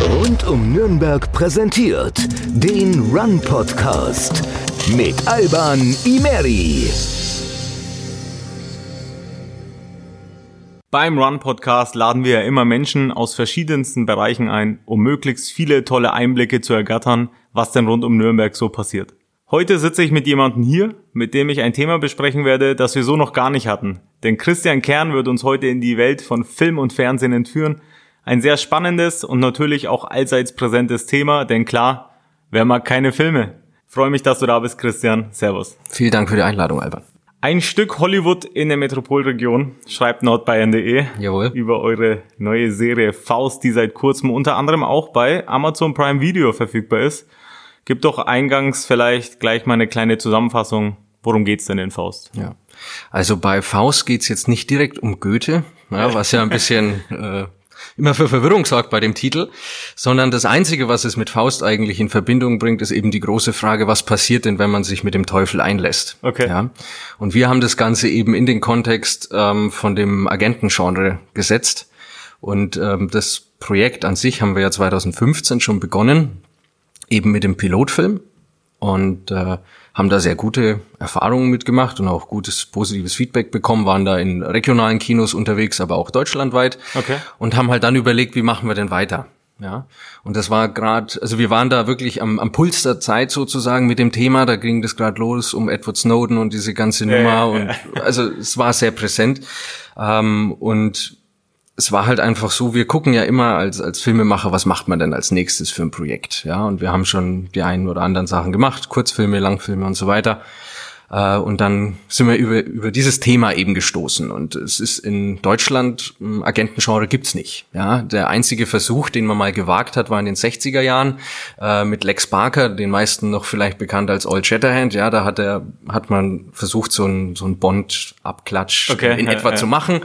Rund um Nürnberg präsentiert den Run Podcast mit Alban Imeri. Beim Run Podcast laden wir ja immer Menschen aus verschiedensten Bereichen ein, um möglichst viele tolle Einblicke zu ergattern, was denn rund um Nürnberg so passiert. Heute sitze ich mit jemandem hier, mit dem ich ein Thema besprechen werde, das wir so noch gar nicht hatten. Denn Christian Kern wird uns heute in die Welt von Film und Fernsehen entführen. Ein sehr spannendes und natürlich auch allseits präsentes Thema, denn klar, wer mag keine Filme? freue mich, dass du da bist, Christian. Servus. Vielen Dank für die Einladung, Alban. Ein Stück Hollywood in der Metropolregion, schreibt nordbayern.de Jawohl. über eure neue Serie Faust, die seit kurzem unter anderem auch bei Amazon Prime Video verfügbar ist. Gib doch eingangs vielleicht gleich mal eine kleine Zusammenfassung. Worum geht's denn in Faust? Ja. Also bei Faust geht's jetzt nicht direkt um Goethe, ja, was ja ein bisschen äh, immer für Verwirrung sorgt bei dem Titel, sondern das Einzige, was es mit Faust eigentlich in Verbindung bringt, ist eben die große Frage, was passiert denn, wenn man sich mit dem Teufel einlässt? Okay. Ja? Und wir haben das Ganze eben in den Kontext ähm, von dem Agentengenre gesetzt. Und ähm, das Projekt an sich haben wir ja 2015 schon begonnen eben mit dem Pilotfilm und äh, haben da sehr gute Erfahrungen mitgemacht und auch gutes positives Feedback bekommen, waren da in regionalen Kinos unterwegs, aber auch deutschlandweit. Okay. und haben halt dann überlegt, wie machen wir denn weiter? Ja, und das war gerade, also wir waren da wirklich am, am Puls der Zeit sozusagen mit dem Thema, da ging das gerade los um Edward Snowden und diese ganze Nummer ja, und also es war sehr präsent. Ähm, und es war halt einfach so, wir gucken ja immer als, als Filmemacher, was macht man denn als nächstes für ein Projekt, ja, und wir haben schon die einen oder anderen Sachen gemacht, Kurzfilme, Langfilme und so weiter. Äh, Und dann sind wir über, über dieses Thema eben gestoßen. Und es ist in Deutschland, ein Agentengenre gibt's nicht. Ja, der einzige Versuch, den man mal gewagt hat, war in den 60er Jahren äh, mit Lex Barker, den meisten noch vielleicht bekannt als Old Shatterhand. Ja, da hat er, hat man versucht, so ein, so ein Bond-Abklatsch Okay, in ja, etwa ja. zu machen.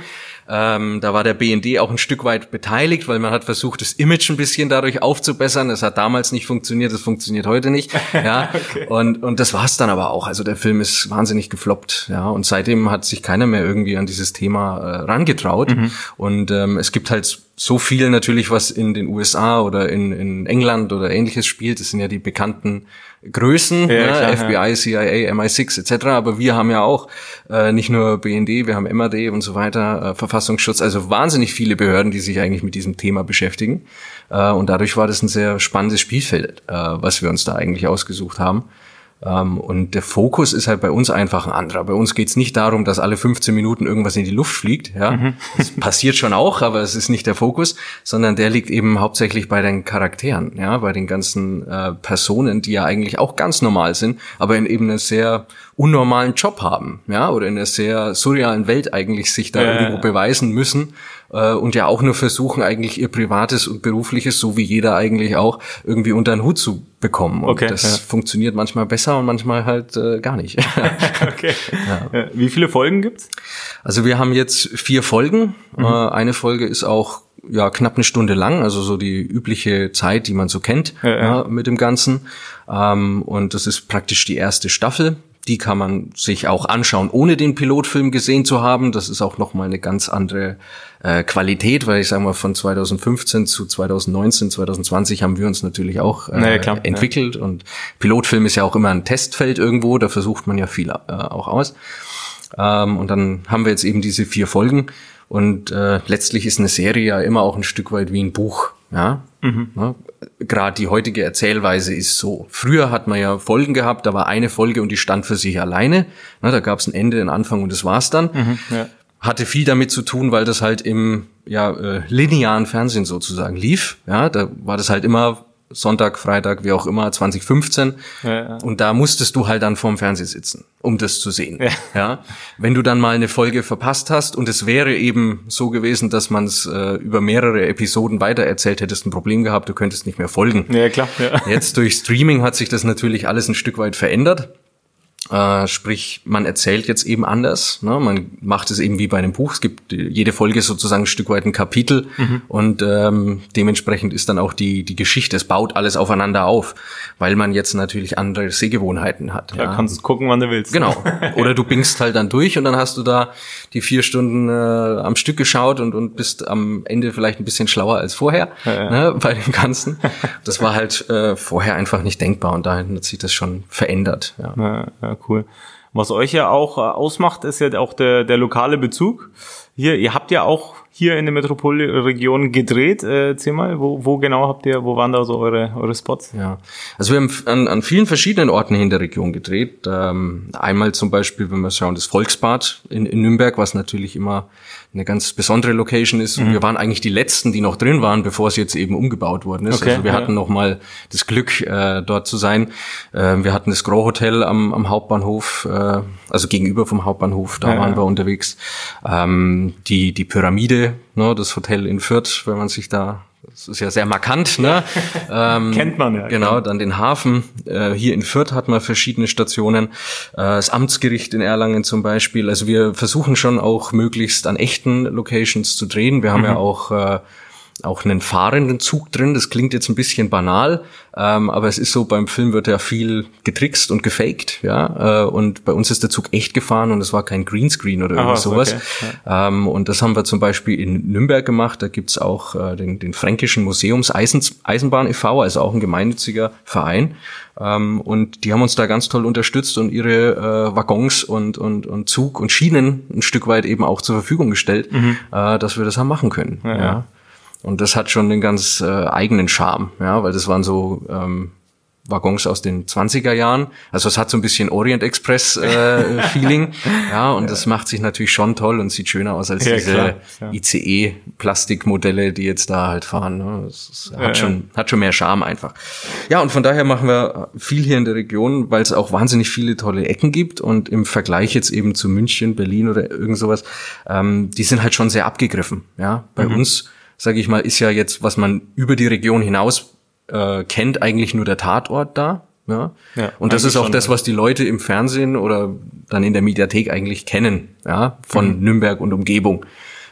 Ähm, da war der BND auch ein Stück weit beteiligt, weil man hat versucht, das Image ein bisschen dadurch aufzubessern. Das hat damals nicht funktioniert, das funktioniert heute nicht. Ja, und, und das war's dann aber auch. Also der Film ist wahnsinnig gefloppt. Ja, und seitdem hat sich keiner mehr irgendwie an dieses Thema äh, rangetraut. Und ähm, es gibt halt so viel natürlich, was in den USA oder in, in England oder ähnliches spielt. Das sind ja die bekannten Größen, Ja, ja, klar, FBI, CIA, MI6 etc. Aber wir haben ja auch äh, nicht nur BND, wir haben MAD und so weiter, äh, Verfassungsschutz, also wahnsinnig viele Behörden, die sich eigentlich mit diesem Thema beschäftigen. Äh, und dadurch war das ein sehr spannendes Spielfeld, äh, was wir uns da eigentlich ausgesucht haben. Ähm, und der Fokus ist halt bei uns einfach ein anderer. Bei uns geht's nicht darum, dass alle 15 Minuten irgendwas in die Luft fliegt. Ja, das passiert schon auch, aber es ist nicht der Fokus, sondern der liegt eben hauptsächlich bei den Charakteren, ja, bei den ganzen äh, Personen, die ja eigentlich auch ganz normal sind, aber in eben einen sehr unnormalen Job haben, ja, oder in einer sehr surrealen Welt eigentlich sich da ja, irgendwo beweisen müssen äh, und ja auch nur versuchen, eigentlich ihr privates und berufliches, so wie jeder eigentlich auch, irgendwie unter den Hut zu bekommen. Und Okay, das ja. funktioniert manchmal besser und manchmal halt äh, gar nicht. Okay. Äh, Wie viele Folgen gibt's? also wir haben jetzt vier Folgen. Mhm. Äh, eine Folge ist auch ja knapp eine Stunde lang, also so die übliche Zeit, die man so kennt Ja, ja. ja, mit dem Ganzen. Ähm, und das ist praktisch die erste Staffel. Die kann man sich auch anschauen, ohne den Pilotfilm gesehen zu haben. Das ist auch nochmal eine ganz andere äh, Qualität, weil ich sage mal, von 2015 zu 2019, 2020 haben wir uns natürlich auch äh, Na ja, klar, ja. entwickelt. Und Pilotfilm ist ja auch immer ein Testfeld irgendwo, da versucht man ja viel äh, auch aus. Ähm, und dann haben wir jetzt eben diese vier Folgen. Und äh, letztlich ist eine Serie ja immer auch ein Stück weit wie ein Buch. Ja, Ne? gerade die heutige Erzählweise ist so. Früher hat man ja Folgen gehabt, da war eine Folge und die stand für sich alleine. Ne, da gab es ein Ende, einen Anfang und das war's dann. ja. Hatte viel damit zu tun, weil das halt im ja, äh, linearen Fernsehen sozusagen lief. Ja, da war das halt immer Sonntag, Freitag, wie auch immer, 2015. Ja, ja. Und da musstest du halt dann vorm Fernseher sitzen, um das zu sehen. Ja. Wenn du dann mal eine Folge verpasst hast und es wäre eben so gewesen, dass man es äh, über mehrere Episoden weitererzählt, hättest ein Problem gehabt, du könntest nicht mehr folgen. Ja, klar. Ja. Jetzt durch Streaming hat sich das natürlich alles ein Stück weit verändert. Äh, sprich, man erzählt jetzt eben anders. Ne? Man macht es eben wie bei einem Buch. Es gibt jede Folge sozusagen ein Stück weit ein Kapitel mhm. und ähm, dementsprechend ist dann auch die, die Geschichte. Es baut alles aufeinander auf, weil man jetzt natürlich andere Sehgewohnheiten hat. Ja, ja. kannst gucken, wann du willst. Genau. Oder du bingst halt dann durch und dann hast du da die vier Stunden äh, am Stück geschaut und, und bist am Ende vielleicht ein bisschen schlauer als vorher ja, ja. Ne, bei dem Ganzen. Das war halt äh, vorher einfach nicht denkbar und dahin hat sich das schon verändert. Ja. Cool. Was euch ja auch äh, ausmacht, ist ja auch der, der lokale Bezug. Hier, ihr habt ja auch hier in der Metropolregion gedreht. Äh, erzähl mal, wo, wo genau habt ihr, wo waren da so eure, eure Spots? Ja, also wir haben an, an vielen verschiedenen Orten in der Region gedreht. Ähm, einmal zum Beispiel, wenn wir schauen, das Volksbad in, in Nürnberg, was natürlich immer eine ganz besondere Location ist. Und mhm. wir waren eigentlich die letzten, die noch drin waren, bevor es jetzt eben umgebaut worden ist. Okay, also wir ja. hatten noch mal das Glück, äh, dort zu sein. Äh, wir hatten das Gros Hotel am, am Hauptbahnhof, äh, also gegenüber vom Hauptbahnhof, da ja, waren ja. wir unterwegs. Ähm, die, die Pyramide, ne, das Hotel in Fürth, wenn man sich da das ist ja sehr markant, ne? ähm, Kennt man ja. Genau, dann den Hafen. Äh, hier in Fürth hat man verschiedene Stationen. Äh, das Amtsgericht in Erlangen zum Beispiel. Also wir versuchen schon auch möglichst an echten Locations zu drehen. Wir haben mhm. ja auch äh, auch einen fahrenden Zug drin. Das klingt jetzt ein bisschen banal, ähm, aber es ist so, beim Film wird ja viel getrickst und gefaked, ja. Äh, und bei uns ist der Zug echt gefahren und es war kein Greenscreen oder irgendwas sowas. Okay. Ja. Ähm, und das haben wir zum Beispiel in Nürnberg gemacht. Da gibt's auch äh, den, den Fränkischen Museums Eisen, Eisenbahn e.V., also auch ein gemeinnütziger Verein. Ähm, und die haben uns da ganz toll unterstützt und ihre äh, Waggons und, und, und Zug und Schienen ein Stück weit eben auch zur Verfügung gestellt, mhm. äh, dass wir das haben machen können. Ja, ja. Und das hat schon einen ganz äh, eigenen Charme, ja, weil das waren so ähm, Waggons aus den 20er Jahren. Also es hat so ein bisschen Orient Express äh, Feeling. ja, und ja. das macht sich natürlich schon toll und sieht schöner aus als ja, diese ja. ICE Plastikmodelle, die jetzt da halt fahren. Ne? Das, das hat schon hat schon mehr Charme einfach. Ja, und von daher machen wir viel hier in der Region, weil es auch wahnsinnig viele tolle Ecken gibt und im Vergleich jetzt eben zu München, Berlin oder irgend sowas, ähm, die sind halt schon sehr abgegriffen. Ja, bei mhm. uns sage ich mal, ist ja jetzt, was man über die Region hinaus äh, kennt, eigentlich nur der Tatort da. Ja? ja und das ist auch das, was die Leute im Fernsehen oder dann in der Mediathek eigentlich kennen, ja, von mhm. Nürnberg und Umgebung.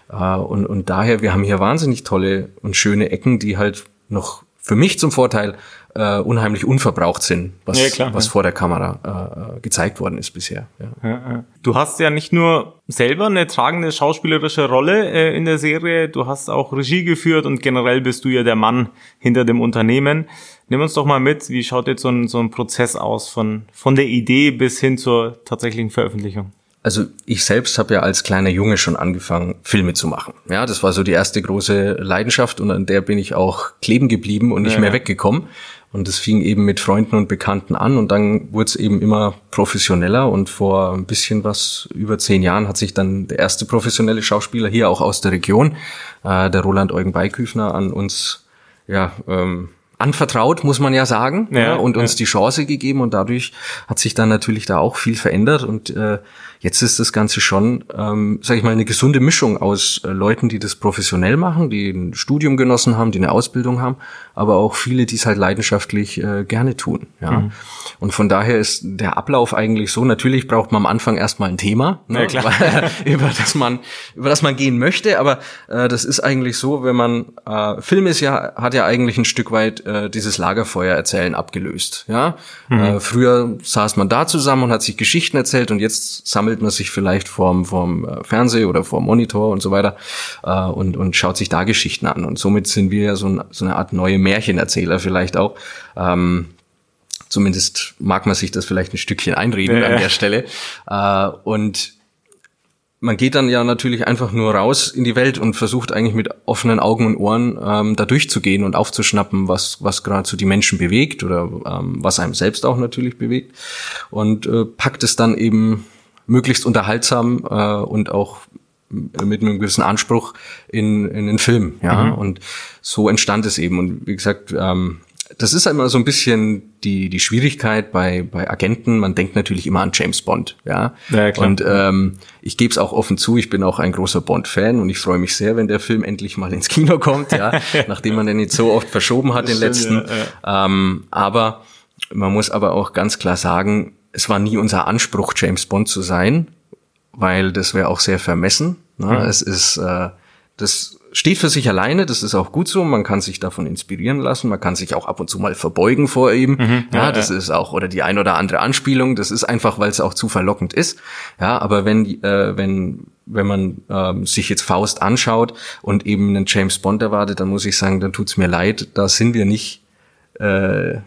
Äh, und, und daher, wir haben hier wahnsinnig tolle und schöne Ecken, die halt noch für mich zum Vorteil äh, unheimlich unverbraucht sind, was, ja, klar, was ja. vor der Kamera äh, gezeigt worden ist bisher. Ja. Du hast ja nicht nur selber eine tragende schauspielerische Rolle äh, in der Serie, du hast auch Regie geführt und generell bist du ja der Mann hinter dem Unternehmen. Nimm uns doch mal mit, wie schaut jetzt so ein, so ein Prozess aus von, von der Idee bis hin zur tatsächlichen Veröffentlichung? Also ich selbst habe ja als kleiner Junge schon angefangen, Filme zu machen. Ja, das war so die erste große Leidenschaft und an der bin ich auch kleben geblieben und nicht ja. mehr weggekommen. Und es fing eben mit Freunden und Bekannten an und dann wurde es eben immer professioneller und vor ein bisschen was über zehn Jahren hat sich dann der erste professionelle Schauspieler hier auch aus der Region, äh, der Roland Eugen Beiküfner, an uns ja, ähm, anvertraut, muss man ja sagen, ja, ja und uns ja. die Chance gegeben und dadurch hat sich dann natürlich da auch viel verändert und äh, Jetzt ist das Ganze schon, ähm, sage ich mal, eine gesunde Mischung aus äh, Leuten, die das professionell machen, die ein Studium genossen haben, die eine Ausbildung haben, aber auch viele, die es halt leidenschaftlich äh, gerne tun. Ja. Mhm. Und von daher ist der Ablauf eigentlich so. Natürlich braucht man am Anfang erstmal ein Thema, ne, ja, über das man über das man gehen möchte. Aber äh, das ist eigentlich so, wenn man äh, Film ist ja hat ja eigentlich ein Stück weit äh, dieses Lagerfeuer erzählen abgelöst. Ja. Mhm. Äh, früher saß man da zusammen und hat sich Geschichten erzählt und jetzt sammelt sammelt man sich vielleicht vorm, vorm äh, Fernseh oder vorm Monitor und so weiter äh, und, und schaut sich da Geschichten an. Und somit sind wir ja so, ein, so eine Art neue Märchenerzähler vielleicht auch. Ähm, zumindest mag man sich das vielleicht ein Stückchen einreden ja. an der Stelle. Äh, und man geht dann ja natürlich einfach nur raus in die Welt und versucht eigentlich mit offenen Augen und Ohren ähm, da durchzugehen und aufzuschnappen, was, was gerade so die Menschen bewegt oder ähm, was einem selbst auch natürlich bewegt. Und äh, packt es dann eben möglichst unterhaltsam äh, und auch mit einem gewissen Anspruch in, in den Film, ja. Mhm. Und so entstand es eben. Und wie gesagt, ähm, das ist immer so ein bisschen die, die Schwierigkeit bei, bei Agenten. Man denkt natürlich immer an James Bond, ja. ja klar. Und ähm, ich gebe es auch offen zu, ich bin auch ein großer Bond-Fan und ich freue mich sehr, wenn der Film endlich mal ins Kino kommt, ja, nachdem man den jetzt so oft verschoben hat, den letzten. Ja, ja. Ähm, aber man muss aber auch ganz klar sagen, es war nie unser Anspruch, James Bond zu sein, weil das wäre auch sehr vermessen. Ne? Mhm. Es ist, äh, das steht für sich alleine, das ist auch gut so, man kann sich davon inspirieren lassen, man kann sich auch ab und zu mal verbeugen vor ihm. Mhm, ja, ja, das ja. ist auch, oder die ein oder andere Anspielung, das ist einfach, weil es auch zu verlockend ist. Ja, aber wenn, äh, wenn, wenn man ähm, sich jetzt Faust anschaut und eben einen James Bond erwartet, dann muss ich sagen, dann tut's mir leid, da sind wir nicht äh,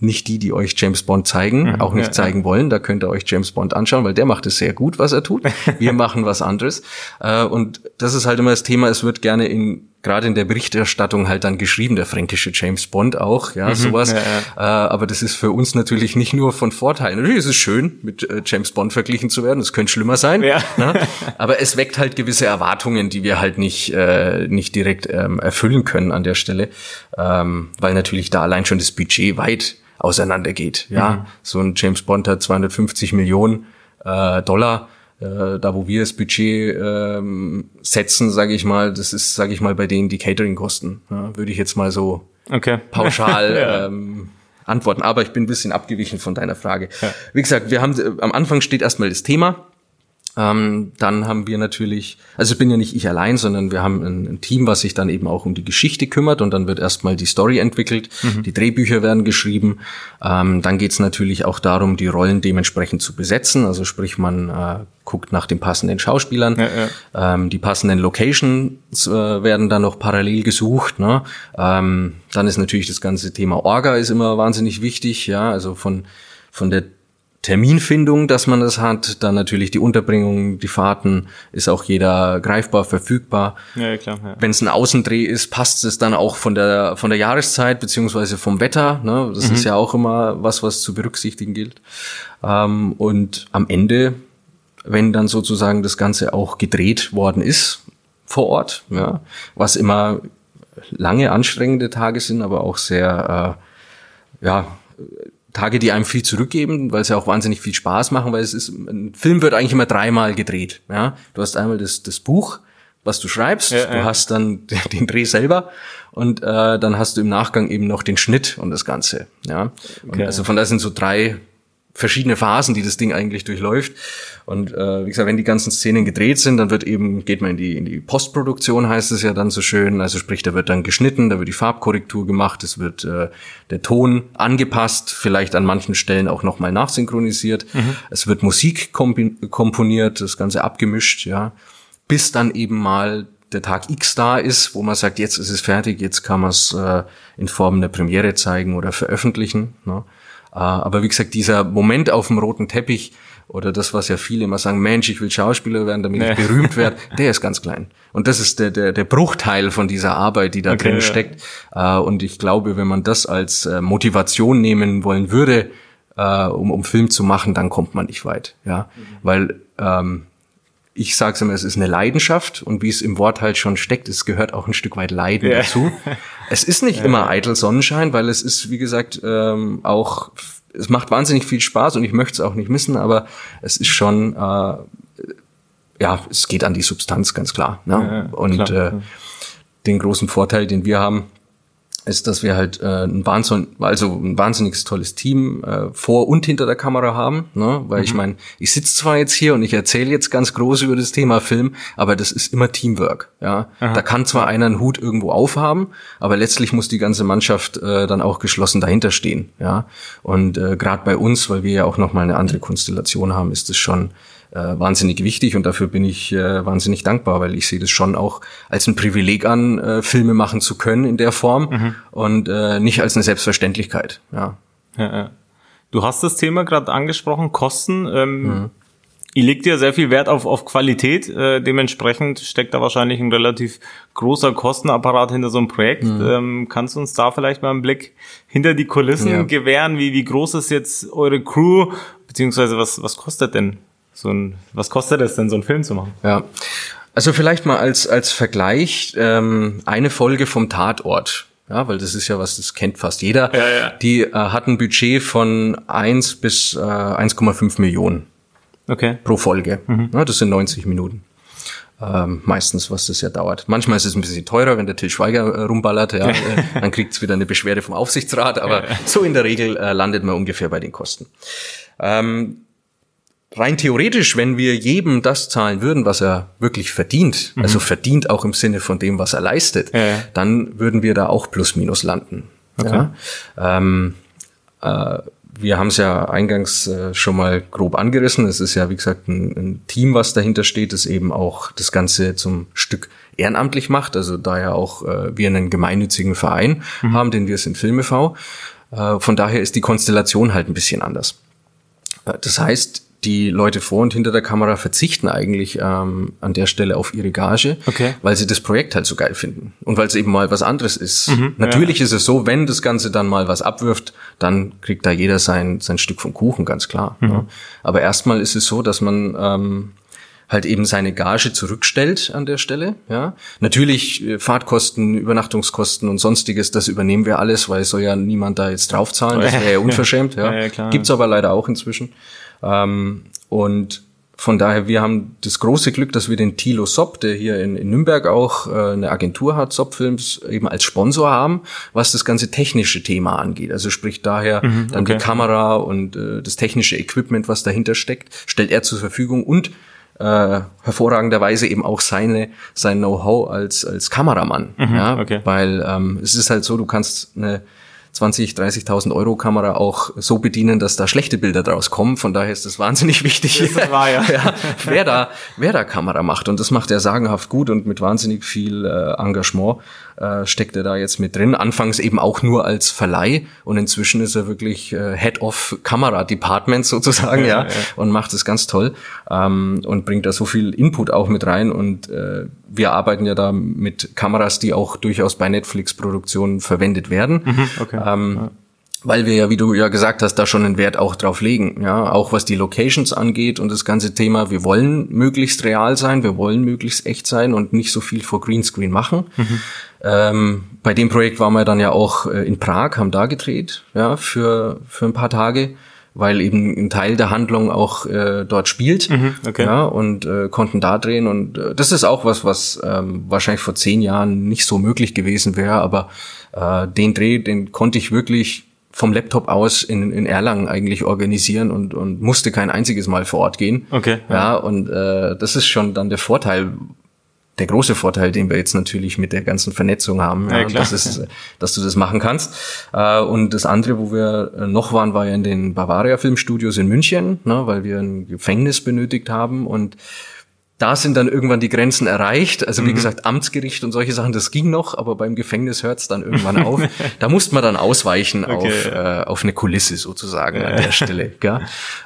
nicht die, die euch James Bond zeigen, mhm, auch nicht ja, zeigen ja. wollen. Da könnt ihr euch James Bond anschauen, weil der macht es sehr gut, was er tut. Wir machen was anderes. Äh, und das ist halt immer das Thema. Es wird gerne in gerade in der Berichterstattung halt dann geschrieben, der fränkische James Bond auch, ja, mhm, sowas. Ja, ja. Äh, aber das ist für uns natürlich nicht nur von Vorteil. Natürlich ist es schön, mit äh, James Bond verglichen zu werden. Es könnte schlimmer sein. Ja. Ne? Aber es weckt halt gewisse Erwartungen, die wir halt nicht, äh, nicht direkt ähm, erfüllen können an der Stelle. Ähm, weil natürlich da allein schon das Budget weit auseinandergeht. Ja, mhm. so ein James Bond hat 250 Millionen äh, Dollar. Äh, da, wo wir das Budget ähm, setzen, sage ich mal, das ist, sage ich mal, bei denen die Catering-Kosten. Ja, Würde ich jetzt mal so okay. pauschal ja. ähm, antworten. Aber ich bin ein bisschen abgewichen von deiner Frage. Ja. Wie gesagt, wir haben am Anfang steht erstmal das Thema. Ähm, dann haben wir natürlich, also ich bin ja nicht ich allein, sondern wir haben ein, ein, Team, was sich dann eben auch um die Geschichte kümmert und dann wird erstmal die Story entwickelt, mhm. die Drehbücher werden geschrieben. Ähm, dann geht es natürlich auch darum, die Rollen dementsprechend zu besetzen. Also sprich, man äh, guckt nach den passenden Schauspielern. Ja, ja. Ähm, die passenden Locations äh, werden dann noch parallel gesucht. Ne? Ähm, dann ist natürlich das ganze Thema Orga ist immer wahnsinnig wichtig. Ja, also von von der Terminfindung, dass man das hat, dann natürlich die Unterbringung, die Fahrten, ist auch jeder greifbar, verfügbar. Ja, klar. Ja. Wenn es ein Außendreh ist, passt es dann auch von der von der Jahreszeit beziehungsweise vom Wetter. Ne? Das mhm. ist ja auch immer was, was zu berücksichtigen gilt. Ähm, und am Ende, wenn dann sozusagen das Ganze auch gedreht worden ist vor Ort, ja, was immer lange anstrengende Tage sind, aber auch sehr äh, ja Tage, die einem viel zurückgeben, weil sie auch wahnsinnig viel Spaß machen, weil es ist, ein Film wird eigentlich immer dreimal gedreht. Ja, du hast einmal das, das Buch, was du schreibst, ja, du ja. hast dann den Dreh selber und äh, dann hast du im Nachgang eben noch den Schnitt und das Ganze. Ja, okay. also von da sind so drei verschiedene Phasen, die das Ding eigentlich durchläuft. Und äh, wie gesagt, wenn die ganzen Szenen gedreht sind, dann wird eben, geht man in die, in die Postproduktion, heißt es ja dann so schön. Also sprich, da wird dann geschnitten, da wird die Farbkorrektur gemacht, es wird äh, der Ton angepasst, vielleicht an manchen Stellen auch nochmal nachsynchronisiert. Mhm. Es wird Musik komponiert, das Ganze abgemischt, ja. Bis dann eben mal der Tag X da ist, wo man sagt, jetzt ist es fertig, jetzt kann man es äh, in Form der Premiere zeigen oder veröffentlichen. Ne? Äh, aber wie gesagt, dieser Moment auf dem roten Teppich oder das, was ja viele immer sagen, Mensch, ich will Schauspieler werden, damit nee. ich berühmt werde, der ist ganz klein. Und das ist der, der, der Bruchteil von dieser Arbeit, die da okay, drin ja. steckt. Äh, und ich glaube, wenn man das als äh, Motivation nehmen wollen würde, um, um Film zu machen, dann kommt man nicht weit. Ja, mhm. weil ähm, ich sage immer, es ist eine Leidenschaft und wie es im Wort halt schon steckt, es gehört auch ein Stück weit Leiden ja. dazu. Es ist nicht ja. immer eitel Sonnenschein, weil es ist, wie gesagt, ähm, auch, es macht wahnsinnig viel Spaß und ich möchte es auch nicht missen, aber es ist schon, äh, ja, es geht an die Substanz, ganz klar. Ne? Ja, und klar. Äh, den großen Vorteil, den wir haben, ist, dass wir halt äh, ein, Wahnsinn, also ein wahnsinniges tolles Team äh, vor und hinter der Kamera haben. Ne? Weil mhm. ich meine, ich sitze zwar jetzt hier und ich erzähle jetzt ganz groß über das Thema Film, aber das ist immer Teamwork. Ja, Aha. da kann zwar einer einen Hut irgendwo aufhaben, aber letztlich muss die ganze Mannschaft äh, dann auch geschlossen dahinter stehen. Ja, und äh, gerade bei uns, weil wir ja auch noch mal eine andere Konstellation haben, ist es schon wahnsinnig wichtig und dafür bin ich äh, wahnsinnig dankbar, weil ich sehe das schon auch als ein Privileg an, äh, Filme machen zu können in der Form mhm. und äh, nicht als eine Selbstverständlichkeit. Ja. ja, ja. Du hast das Thema gerade angesprochen, Kosten. Ähm, mhm. Ihr legt ja sehr viel Wert auf, auf Qualität. Äh, dementsprechend steckt da wahrscheinlich ein relativ großer Kostenapparat hinter so einem Projekt. Mhm. Ähm, kannst du uns da vielleicht mal einen Blick hinter die Kulissen ja. gewähren? Wie, wie groß ist jetzt eure Crew? Beziehungsweise was, was kostet denn so ein, was kostet es denn, so einen Film zu machen? Ja. Also vielleicht mal als, als Vergleich ähm, eine Folge vom Tatort. Ja, weil das ist ja was, das kennt fast jeder. Ja, ja. Die äh, hat ein Budget von 1 bis äh, 1,5 Millionen. Okay. Pro Folge. Mhm. Ja, das sind 90 Minuten. Ähm, meistens, was das ja dauert. Manchmal ist es ein bisschen teurer, wenn der Till Schweiger äh, rumballert, ja, äh, dann kriegt's wieder eine Beschwerde vom Aufsichtsrat, aber so in der Regel äh, landet man ungefähr bei den Kosten. Ähm, rein theoretisch, wenn wir jedem das zahlen würden, was er wirklich verdient, mhm. also verdient auch im Sinne von dem, was er leistet, ja, ja. dann würden wir da auch plus minus landen. Okay. Ja? Ähm, äh, wir haben es ja eingangs äh, schon mal grob angerissen. Es ist ja, wie gesagt, ein, ein, Team, was dahinter steht, das eben auch das Ganze zum Stück ehrenamtlich macht. Also da ja auch äh, wir einen gemeinnützigen Verein mhm. haben, den wir sind Filme-V. Äh, von daher ist die Konstellation halt ein bisschen anders. Äh, das heißt, die Leute vor und hinter der Kamera verzichten eigentlich ähm, an der Stelle auf ihre Gage, okay. weil sie das Projekt halt so geil finden und weil es eben mal was anderes ist. Mhm, Natürlich ja. ist es so, wenn das Ganze dann mal was abwirft, dann kriegt da jeder sein, sein Stück vom Kuchen, ganz klar. Mhm. Ja. Aber erstmal ist es so, dass man ähm, halt eben seine Gage zurückstellt an der Stelle. Ja, natürlich äh, Fahrtkosten, Übernachtungskosten und sonstiges, das übernehmen wir alles, weil es soll ja niemand da jetzt draufzahlen. Das wäre ja unverschämt. Ja, ja, ja gibt's aber leider auch inzwischen. Ähm, und von daher, wir haben das große Glück, dass wir den Thilo Sopp, der hier in, in Nürnberg auch äh, eine Agentur hat, Sopp Films, eben als Sponsor haben, was das ganze technische Thema angeht. Also sprich daher mhm, dann okay. die Kamera und äh, das technische Equipment, was dahinter steckt, stellt er zur Verfügung und äh, hervorragenderweise eben auch seine sein Know-how als als Kameramann. Mhm, ja, okay. weil ähm, es ist halt so, du kannst eine 20, 30.000 Euro Kamera auch so bedienen, dass da schlechte Bilder draus kommen. Von daher ist es wahnsinnig wichtig, das war, ja. ja, wer da, wer da Kamera macht. Und das macht er sagenhaft gut und mit wahnsinnig viel äh, Engagement äh, steckt er da jetzt mit drin. Anfangs eben auch nur als Verleih und inzwischen ist er wirklich äh, Head of Kamera Department sozusagen, ja, ja, ja, und macht es ganz toll ähm, und bringt da so viel Input auch mit rein und äh, wir arbeiten ja da mit Kameras, die auch durchaus bei Netflix-Produktionen verwendet werden. Mhm, okay. ähm, ja weil wir ja, wie du ja gesagt hast, da schon einen Wert auch drauf legen. Ja, auch was die Locations angeht und das ganze Thema, wir wollen möglichst real sein, wir wollen möglichst echt sein und nicht so viel vor Greenscreen machen. Mhm. Ähm, bei dem Projekt waren wir dann ja auch äh, in Prag, haben da gedreht, ja, für, für ein paar Tage, weil eben ein Teil der Handlung auch äh, dort spielt. Mhm, okay. Ja, und äh, konnten da drehen. Und äh, das ist auch was, was ähm, wahrscheinlich vor zehn Jahren nicht so möglich gewesen wäre, aber äh, den Dreh, den konnte ich wirklich vom Laptop aus in, in Erlangen eigentlich organisieren und, und musste kein einziges Mal vor Ort gehen. Okay. Ja, ja und äh, das ist schon dann der Vorteil, der große Vorteil, den wir jetzt natürlich mit der ganzen Vernetzung haben, ja, ja das ist, dass du das machen kannst. Äh, und das andere, wo wir noch waren, war ja in den Bavaria Filmstudios in München, ne, weil wir ein Gefängnis benötigt haben und da sind dann irgendwann die Grenzen erreicht. Also wie mhm. gesagt, Amtsgericht und solche Sachen, das ging noch, aber beim Gefängnis hört es dann irgendwann auf. da musste man dann ausweichen okay. auf, äh, auf eine Kulisse sozusagen ja. an der Stelle. Gell?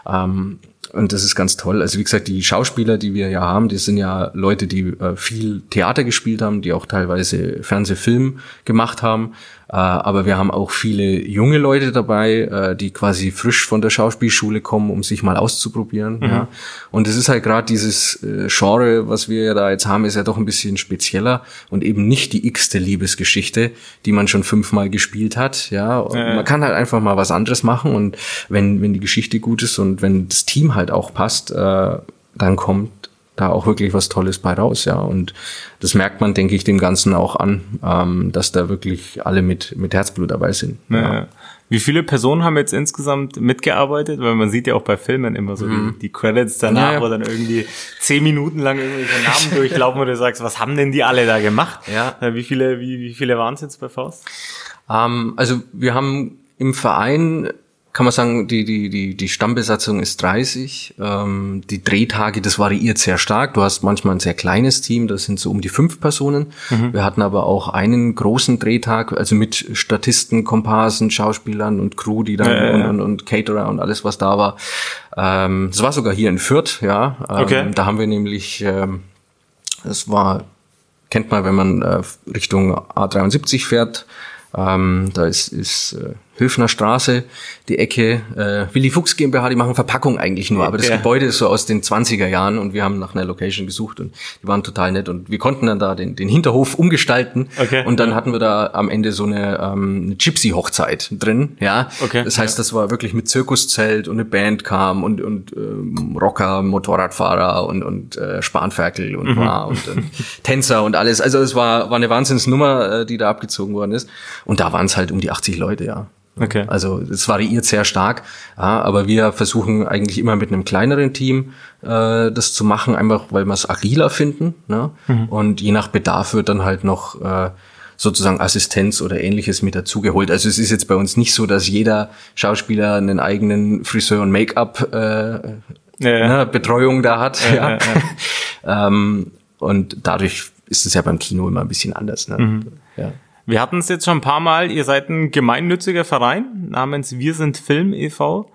Ähm, und das ist ganz toll. Also wie gesagt, die Schauspieler, die wir ja haben, die sind ja Leute, die äh, viel Theater gespielt haben, die auch teilweise Fernsehfilm gemacht haben. Äh, aber wir haben auch viele junge Leute dabei, äh, die quasi frisch von der Schauspielschule kommen, um sich mal auszuprobieren. Mhm. Ja. Und es ist halt gerade dieses äh, Genre, was wir ja da jetzt haben, ist ja doch ein bisschen spezieller und eben nicht die x-te Liebesgeschichte, die man schon fünfmal gespielt hat. Ja, ja, man kann halt einfach mal was anderes machen und wenn wenn die Geschichte gut ist und wenn das Team halt auch passt, äh, dann kommt da auch wirklich was Tolles bei raus, ja. Und das merkt man, denke ich, dem Ganzen auch an, ähm, dass da wirklich alle mit, mit Herzblut dabei sind. Ja. ja. Wie viele Personen haben jetzt insgesamt mitgearbeitet? Weil man sieht ja auch bei Filmen immer so mhm. die, die, Credits danach, ja. wo dann irgendwie zehn Minuten lang irgendwelche Namen durchlaufen und du sagst, was haben denn die alle da gemacht? Ja. Äh, wie viele, wie, wie viele waren es jetzt bei Faust? Ähm, also wir haben im Verein kann man sagen, die, die, die, die Stammbesatzung ist 30. Ähm, die Drehtage, das variiert sehr stark. Du hast manchmal ein sehr kleines Team, das sind so um die fünf Personen. Mhm. Wir hatten aber auch einen großen Drehtag, also mit Statisten, Komparsen, Schauspielern und Crew, die dann ja, ja, ja. Und, und, und, Caterer und alles, was da war. Ähm, das war sogar hier in Fürth, ja. Ähm, okay. Da haben wir nämlich, ähm, das war, kennt man, wenn man äh, Richtung A73 fährt, ähm, da ist, ist äh, Höfner Straße, die Ecke, äh, Willi Fuchs GmbH, die machen Verpackung eigentlich nur, aber das ja. Gebäude ist so aus den 20er Jahren und wir haben nach einer Location gesucht und die waren total nett und wir konnten dann da den, den Hinterhof umgestalten okay. und dann ja. hatten wir da am Ende so eine, ähm, eine Gypsy-Hochzeit drin, ja. Okay. Das heißt, das war wirklich mit Zirkuszelt und eine Band kam und, und ähm, Rocker, Motorradfahrer und, und äh, Spanferkel und, mhm. war und, und Tänzer und alles. Also es war, war eine Wahnsinnsnummer, äh, die da abgezogen worden ist und da waren es halt um die 80 Leute, ja. Okay. Also es variiert sehr stark, ja, aber wir versuchen eigentlich immer mit einem kleineren Team äh, das zu machen, einfach weil wir es agiler finden. Ne? Mhm. Und je nach Bedarf wird dann halt noch äh, sozusagen Assistenz oder ähnliches mit dazugeholt. Also es ist jetzt bei uns nicht so, dass jeder Schauspieler einen eigenen Friseur und Make-up äh, ja, ne, Betreuung da hat. Ja, ähm, und dadurch ist es ja beim Kino immer ein bisschen anders. Ne? Mhm. Ja. Wir hatten es jetzt schon ein paar Mal, ihr seid ein gemeinnütziger Verein namens Wir sind Film e.V.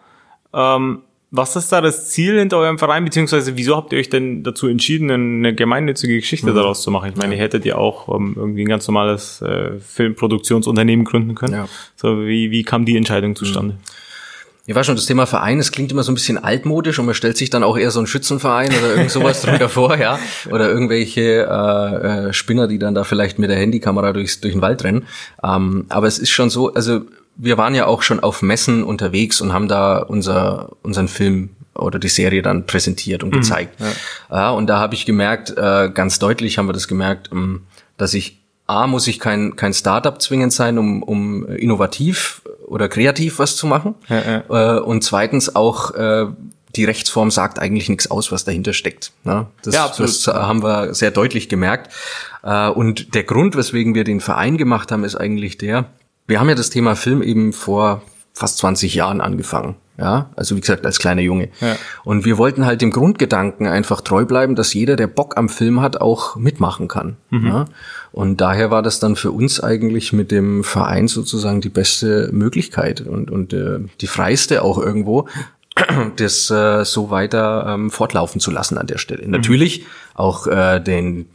Ähm, was ist da das Ziel hinter eurem Verein, beziehungsweise wieso habt ihr euch denn dazu entschieden, eine gemeinnützige Geschichte mhm. daraus zu machen? Ich meine, ihr hättet ja auch ähm, irgendwie ein ganz normales äh, Filmproduktionsunternehmen gründen können. Ja. So, wie, wie kam die Entscheidung zustande? Mhm. Ich war schon, das Thema Verein, es klingt immer so ein bisschen altmodisch und man stellt sich dann auch eher so einen Schützenverein oder irgend sowas drunter vor, ja. Oder irgendwelche äh, äh, Spinner, die dann da vielleicht mit der Handykamera durchs, durch den Wald rennen. Ähm, aber es ist schon so, also wir waren ja auch schon auf Messen unterwegs und haben da unser, unseren Film oder die Serie dann präsentiert und mhm. gezeigt. Ja. ja. und da habe ich gemerkt, äh, ganz deutlich haben wir das gemerkt, ähm, dass ich A, muss ich kein, kein Startup zwingend sein, um, um innovativ oder kreativ was zu machen. Ja, ja. Äh, und zweitens auch, äh, die Rechtsform sagt eigentlich nichts aus, was dahinter steckt. Ne? Das, ja, absolut. das haben wir sehr deutlich gemerkt. Äh, und der Grund, weswegen wir den Verein gemacht haben, ist eigentlich der, wir haben ja das Thema Film eben vor fast 20 Jahren angefangen. Ja, also wie gesagt, als kleiner Junge. Ja. Und wir wollten halt dem Grundgedanken einfach treu bleiben, dass jeder, der Bock am Film hat, auch mitmachen kann. Mhm. Ja? Und daher war das dann für uns eigentlich mit dem Verein sozusagen die beste Möglichkeit und, und äh, die freiste auch irgendwo, das äh, so weiter ähm, fortlaufen zu lassen an der Stelle. Mhm. Natürlich auch äh, den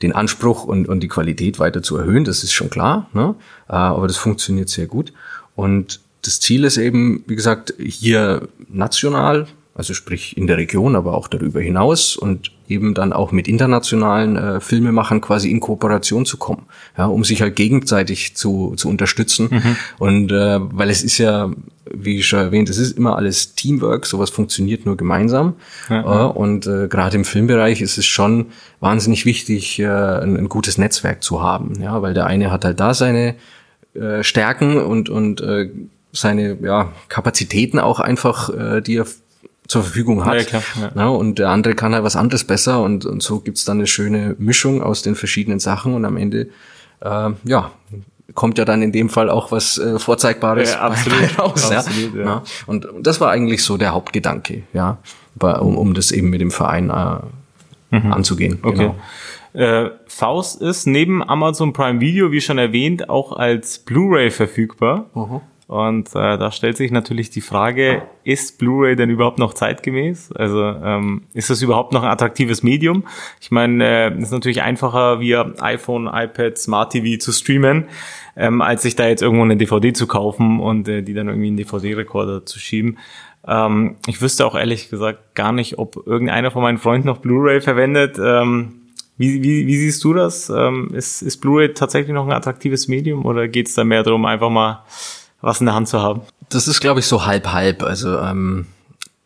den Anspruch und, und die Qualität weiter zu erhöhen, das ist schon klar, ne? Äh, aber das funktioniert sehr gut. Und das Ziel ist eben, wie gesagt, hier national, also sprich in der Region, aber auch darüber hinaus und eben dann auch mit internationalen äh, Filmemachern quasi in Kooperation zu kommen, ja, um sich halt gegenseitig zu, zu unterstützen. Mhm. Und äh, weil es ist ja, wie schon erwähnt, es ist immer alles Teamwork, sowas funktioniert nur gemeinsam. Mhm. Äh, und äh, gerade im Filmbereich ist es schon wahnsinnig wichtig, äh, ein, ein gutes Netzwerk zu haben, ja, weil der eine hat halt da seine äh, Stärken und, und äh, seine ja, Kapazitäten auch einfach, äh, die er zur Verfügung hat. Ja, klar, ja. Ja, und der andere kann halt was anderes besser und, und so gibt's dann eine schöne Mischung aus den verschiedenen Sachen und am Ende äh, ja kommt ja dann in dem Fall auch was äh, Vorzeigbares ja, absolut, raus. Absolut, ja. ja. Und das war eigentlich so der Hauptgedanke, ja, um, um das eben mit dem Verein äh, mhm. anzugehen. Okay. Genau. Äh, Faust ist neben Amazon Prime Video, wie schon erwähnt, auch als Blu-ray verfügbar. Mhm. Und äh, da stellt sich natürlich die Frage, ist Blu-ray denn überhaupt noch zeitgemäß? Also ähm, ist das überhaupt noch ein attraktives Medium? Ich meine, äh, ist natürlich einfacher via iPhone, iPad, Smart TV zu streamen, ähm, als sich da jetzt irgendwo eine DVD zu kaufen und äh, die dann irgendwie in DVD-Rekorder zu schieben. Ähm, ich wüsste auch ehrlich gesagt gar nicht, ob irgendeiner von meinen Freunden noch Blu-ray verwendet. Ähm, wie, wie, wie siehst du das? Ähm, ist ist Blu-ray tatsächlich noch ein attraktives Medium oder geht es da mehr darum, einfach mal was in der Hand zu haben. Das ist, glaube ich, so halb halb. Also ähm,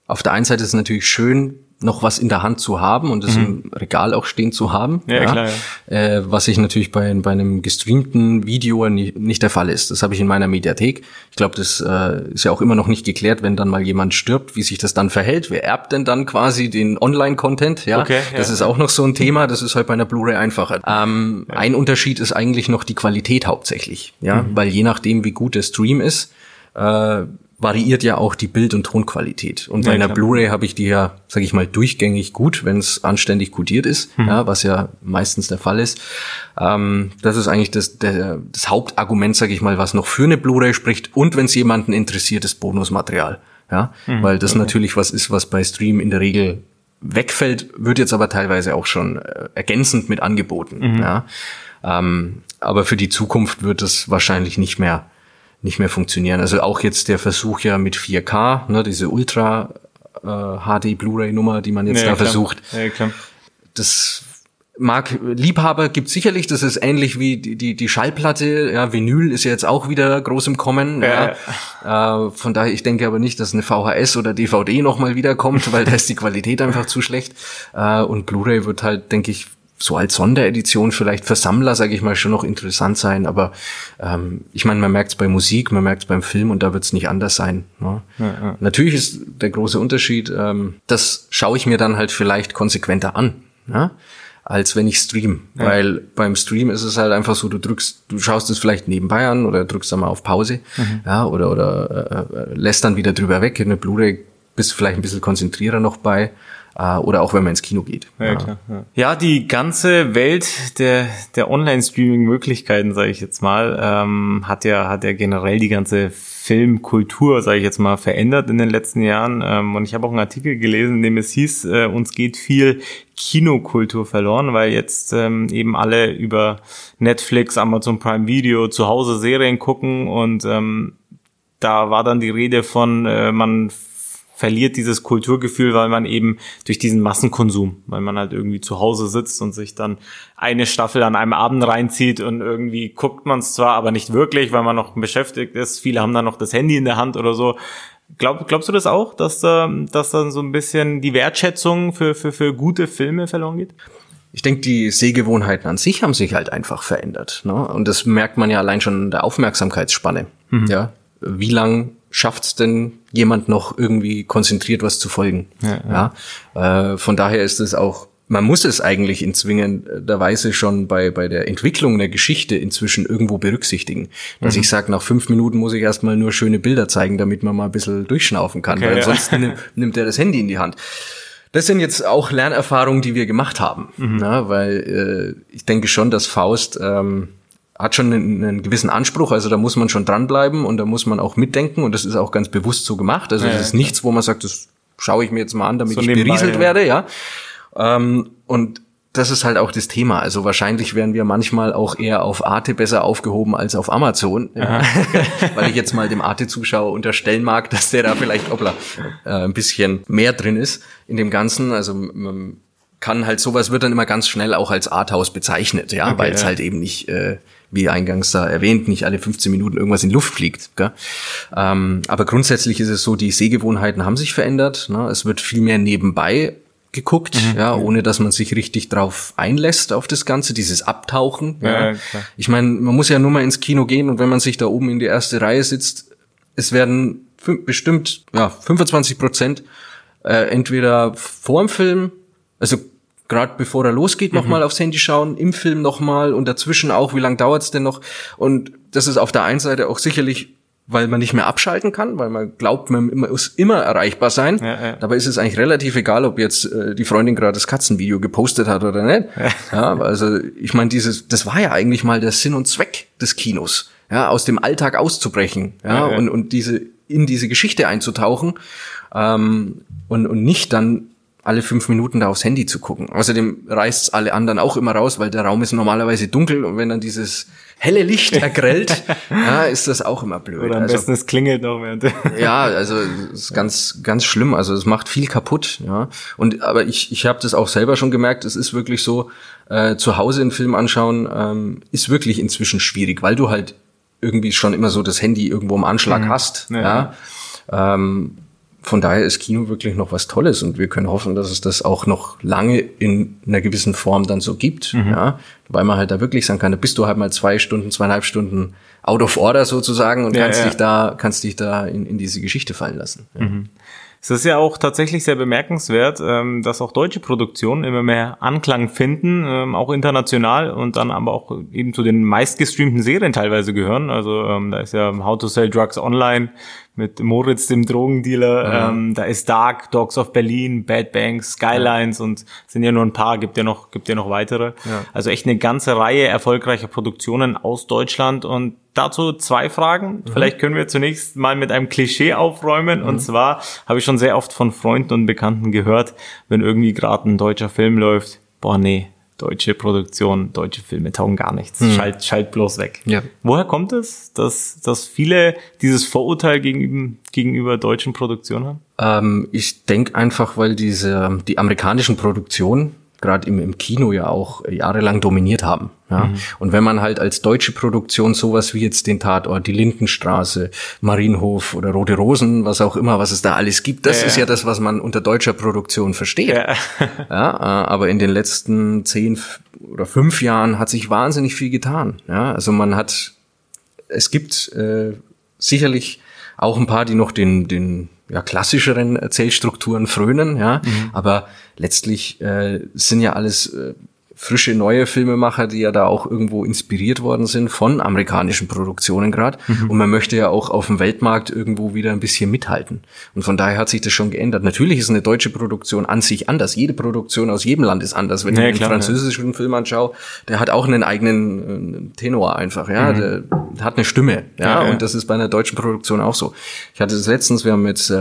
auf der einen Seite ist es natürlich schön, noch was in der Hand zu haben und es mhm. im Regal auch stehen zu haben. Ja, ja. klar. Ja. Äh, was ich natürlich bei, bei einem gestreamten Video nicht, nicht der Fall ist. Das habe ich in meiner Mediathek. Ich glaube, das äh, ist ja auch immer noch nicht geklärt, wenn dann mal jemand stirbt, wie sich das dann verhält. Wer erbt denn dann quasi den Online-Content? Ja, okay, ja. das ist auch noch so ein Thema. Das ist halt bei einer Blu-ray einfacher. Ähm, ja. Ein Unterschied ist eigentlich noch die Qualität hauptsächlich. Ja, mhm. weil je nachdem, wie gut der Stream ist, äh, variiert ja auch die Bild- und Tonqualität. Und bei ja, einer Blu-ray habe ich die ja, sage ich mal, durchgängig gut, wenn es anständig kodiert ist, mhm. ja, was ja meistens der Fall ist. Ähm, das ist eigentlich das, der, das Hauptargument, sage ich mal, was noch für eine Blu-ray spricht. Und wenn es jemanden interessiert, das Bonusmaterial. Ja, mhm. weil das okay. natürlich was ist, was bei Stream in der Regel wegfällt, wird jetzt aber teilweise auch schon äh, ergänzend mit angeboten. Mhm. Ja, ähm, aber für die Zukunft wird es wahrscheinlich nicht mehr nicht mehr funktionieren. Also auch jetzt der Versuch ja mit 4K, ne, diese Ultra äh, HD Blu-ray-Nummer, die man jetzt Ja, da klar. versucht. Ja. Das mag Liebhaber gibt sicherlich, das ist ähnlich wie die, die, die Schallplatte, ja, Vinyl ist ja jetzt auch wieder groß im Kommen. Ja. Äh, von daher, ich denke aber nicht, dass eine VHS oder DVD nochmal wiederkommt, weil da ist die Qualität einfach zu schlecht. Äh, und Blu-ray wird halt, denke ich, so als Sonderedition vielleicht für Sammler, sage ich mal, schon noch interessant sein. Aber ähm, ich meine, man merkt es bei Musik, man merkt es beim Film und da wird es nicht anders sein. Ne? Natürlich ist der große Unterschied, ähm, das schaue ich mir dann halt vielleicht konsequenter an. Ja? als wenn ich stream. Weil beim Stream ist es halt einfach so, du drückst, du schaust es vielleicht nebenbei an oder drückst dann mal auf Pause, ja, oder, oder äh, äh, lässt dann wieder drüber weg. In der Blu-ray bist du vielleicht ein bisschen konzentrierter noch bei. Äh, oder auch wenn man ins Kino geht. Ja, klar. Ja. ja, die ganze Welt der, der Online-Streaming-Möglichkeiten, sage ich jetzt mal, ähm, hat ja hat ja generell die ganze Filmkultur, sage ich jetzt mal, verändert in den letzten Jahren. Ähm, und ich habe auch einen Artikel gelesen, in dem es hieß, äh, uns geht viel Kinokultur verloren, weil jetzt ähm, eben alle über Netflix, Amazon Prime Video zu Hause Serien gucken und ähm, da war dann die Rede von, äh, man verliert dieses Kulturgefühl, weil man eben durch diesen Massenkonsum, weil man halt irgendwie zu Hause sitzt und sich dann eine Staffel an einem Abend reinzieht und irgendwie guckt man es zwar, aber nicht wirklich, weil man noch beschäftigt ist. Viele haben dann noch das Handy in der Hand oder so. Glaub, glaubst du das auch, dass, äh, dass dann so ein bisschen die Wertschätzung für, für, für gute Filme verloren geht? Ich denke, die Sehgewohnheiten an sich haben sich halt einfach verändert. Ne? Und das merkt man ja allein schon in der Aufmerksamkeitsspanne. Mhm. Ja, wie lang schafft's denn jemand noch irgendwie konzentriert was zu folgen? Ja, ja. Äh, von daher ist es auch, man muss es eigentlich in zwingender Weise schon bei, bei der Entwicklung der Geschichte inzwischen irgendwo berücksichtigen. Dass mhm. ich sage, nach fünf Minuten muss ich erstmal nur schöne Bilder zeigen, damit man mal ein bisschen durchschnaufen kann, okay, weil ja. ansonsten nimmt, nimmt er das Handy in die Hand. Das sind jetzt auch Lernerfahrungen, die wir gemacht haben, mhm. ja, weil äh, ich denke schon, dass Faust ähm, hat schon einen, einen, gewissen Anspruch, also da muss man schon dranbleiben und da muss man auch mitdenken und das ist auch ganz bewusst so gemacht. Also ja, das ist ja, nichts, wo man sagt, das schaue ich mir jetzt mal an, damit so ich berieselt ja. werde, ja. Ähm, und das ist halt auch das Thema. Also wahrscheinlich wären wir manchmal auch eher auf Arte besser aufgehoben als auf Amazon, ja. weil ich jetzt mal dem Arte-Zuschauer unterstellen mag, dass der da vielleicht obla, äh, ein bisschen mehr drin ist in dem Ganzen. Also man kann halt sowas wird dann immer ganz schnell auch als Arthouse bezeichnet, ja, okay, weil es ja. halt eben nicht äh, wie eingangs da erwähnt, nicht alle 15 Minuten irgendwas in Luft fliegt. Gell? Ähm, aber grundsätzlich ist es so, die Sehgewohnheiten haben sich verändert. Ne? Es wird viel mehr nebenbei geguckt, mhm, ja, ohne dass man sich richtig drauf einlässt auf das Ganze, dieses Abtauchen. Ja, ja. Ich meine, man muss ja nur mal ins Kino gehen und wenn man sich da oben in die erste Reihe sitzt, es werden bestimmt ja 25 Prozent äh, entweder vor dem Film, also gerade bevor er losgeht, nochmal mhm. aufs Handy schauen, im Film nochmal und dazwischen auch, wie lange dauert's denn noch? Und das ist auf der einen Seite auch sicherlich, weil man nicht mehr abschalten kann, weil man glaubt, man muss immer erreichbar sein. Ja, ja. Dabei ist es eigentlich relativ egal, ob jetzt äh, die Freundin gerade das Katzenvideo gepostet hat oder nicht. Ja, ja also ich meine, dieses, das war ja eigentlich mal der Sinn und Zweck des Kinos, ja, aus dem Alltag auszubrechen, ja, Und, und diese in diese Geschichte einzutauchen ähm, und, und nicht dann alle fünf Minuten da aufs Handy zu gucken. Außerdem reißt's alle anderen auch immer raus, weil der Raum ist normalerweise dunkel und wenn dann dieses helle Licht ergrellt, ja, ist das auch immer blöd. Oder am also, besten es klingelt noch während. ja, also es ist ganz ganz schlimm. Also es macht viel kaputt. Ja, und aber ich ich habe das auch selber schon gemerkt. Es ist wirklich so äh, zu Hause einen Film anschauen ähm, ist wirklich inzwischen schwierig, weil du halt irgendwie schon immer so das Handy irgendwo im Anschlag mhm. hast. Ja. ja. Ähm, von daher ist Kino wirklich noch was Tolles und wir können hoffen, dass es das auch noch lange in einer gewissen Form dann so gibt, mhm. ja, weil man halt da wirklich sagen kann, da bist du halt mal zwei Stunden, zweieinhalb Stunden out of order sozusagen und ja, kannst ja. dich da, kannst dich da in, in diese Geschichte fallen lassen. Ja. Mhm. Es ist ja auch tatsächlich sehr bemerkenswert, ähm, dass auch deutsche Produktionen immer mehr Anklang finden, ähm, auch international und dann aber auch eben zu den meistgestreamten Serien teilweise gehören. Also ähm, da ist ja How to Sell Drugs Online mit Moritz, dem Drogendealer. Mhm. Ähm, da ist Dark, Dogs of Berlin, Bad Banks, Skylines ja. und sind ja nur ein paar, gibt ja noch, gibt ja noch weitere. Ja. Also echt eine ganze Reihe erfolgreicher Produktionen aus Deutschland und dazu zwei Fragen. Mhm. Vielleicht können wir zunächst mal mit einem Klischee aufräumen. Mhm. Und zwar habe ich schon sehr oft von Freunden und Bekannten gehört, wenn irgendwie gerade ein deutscher Film läuft, boah nee, deutsche Produktion, deutsche Filme taugen gar nichts. Hm. Schalt, schalt bloß weg. Ja. Woher kommt es, dass, dass viele dieses Vorurteil gegenüber, gegenüber deutschen Produktionen haben? Ähm, ich denke einfach, weil diese die amerikanischen Produktionen gerade im, im Kino ja auch jahrelang dominiert haben. Ja? Mhm. Und wenn man halt als deutsche Produktion sowas wie jetzt den Tatort, die Lindenstraße, Marienhof oder Rote Rosen, was auch immer, was es da alles gibt, das ja, ist ja das, was man unter deutscher Produktion versteht. Ja. ja, äh, aber in den letzten zehn oder fünf Jahren hat sich wahnsinnig viel getan. Ja, also man hat, es gibt äh, sicherlich auch ein paar, die noch den, den ja, klassischeren Erzählstrukturen frönen, ja. Mhm. Aber letztlich äh, sind ja alles äh, frische neue Filmemacher, die ja da auch irgendwo inspiriert worden sind von amerikanischen Produktionen gerade. Mhm. Und man möchte ja auch auf dem Weltmarkt irgendwo wieder ein bisschen mithalten. Und von daher hat sich das schon geändert. Natürlich ist eine deutsche Produktion an sich anders. Jede Produktion aus jedem Land ist anders. Wenn ja, ich einen französischen ja. Film anschaue, der hat auch einen eigenen äh, Tenor einfach, ja. Mhm. Der, der, hat eine Stimme, ja? ja. Und das ist bei einer deutschen Produktion auch so. Ich hatte das letztens, wir haben jetzt, äh,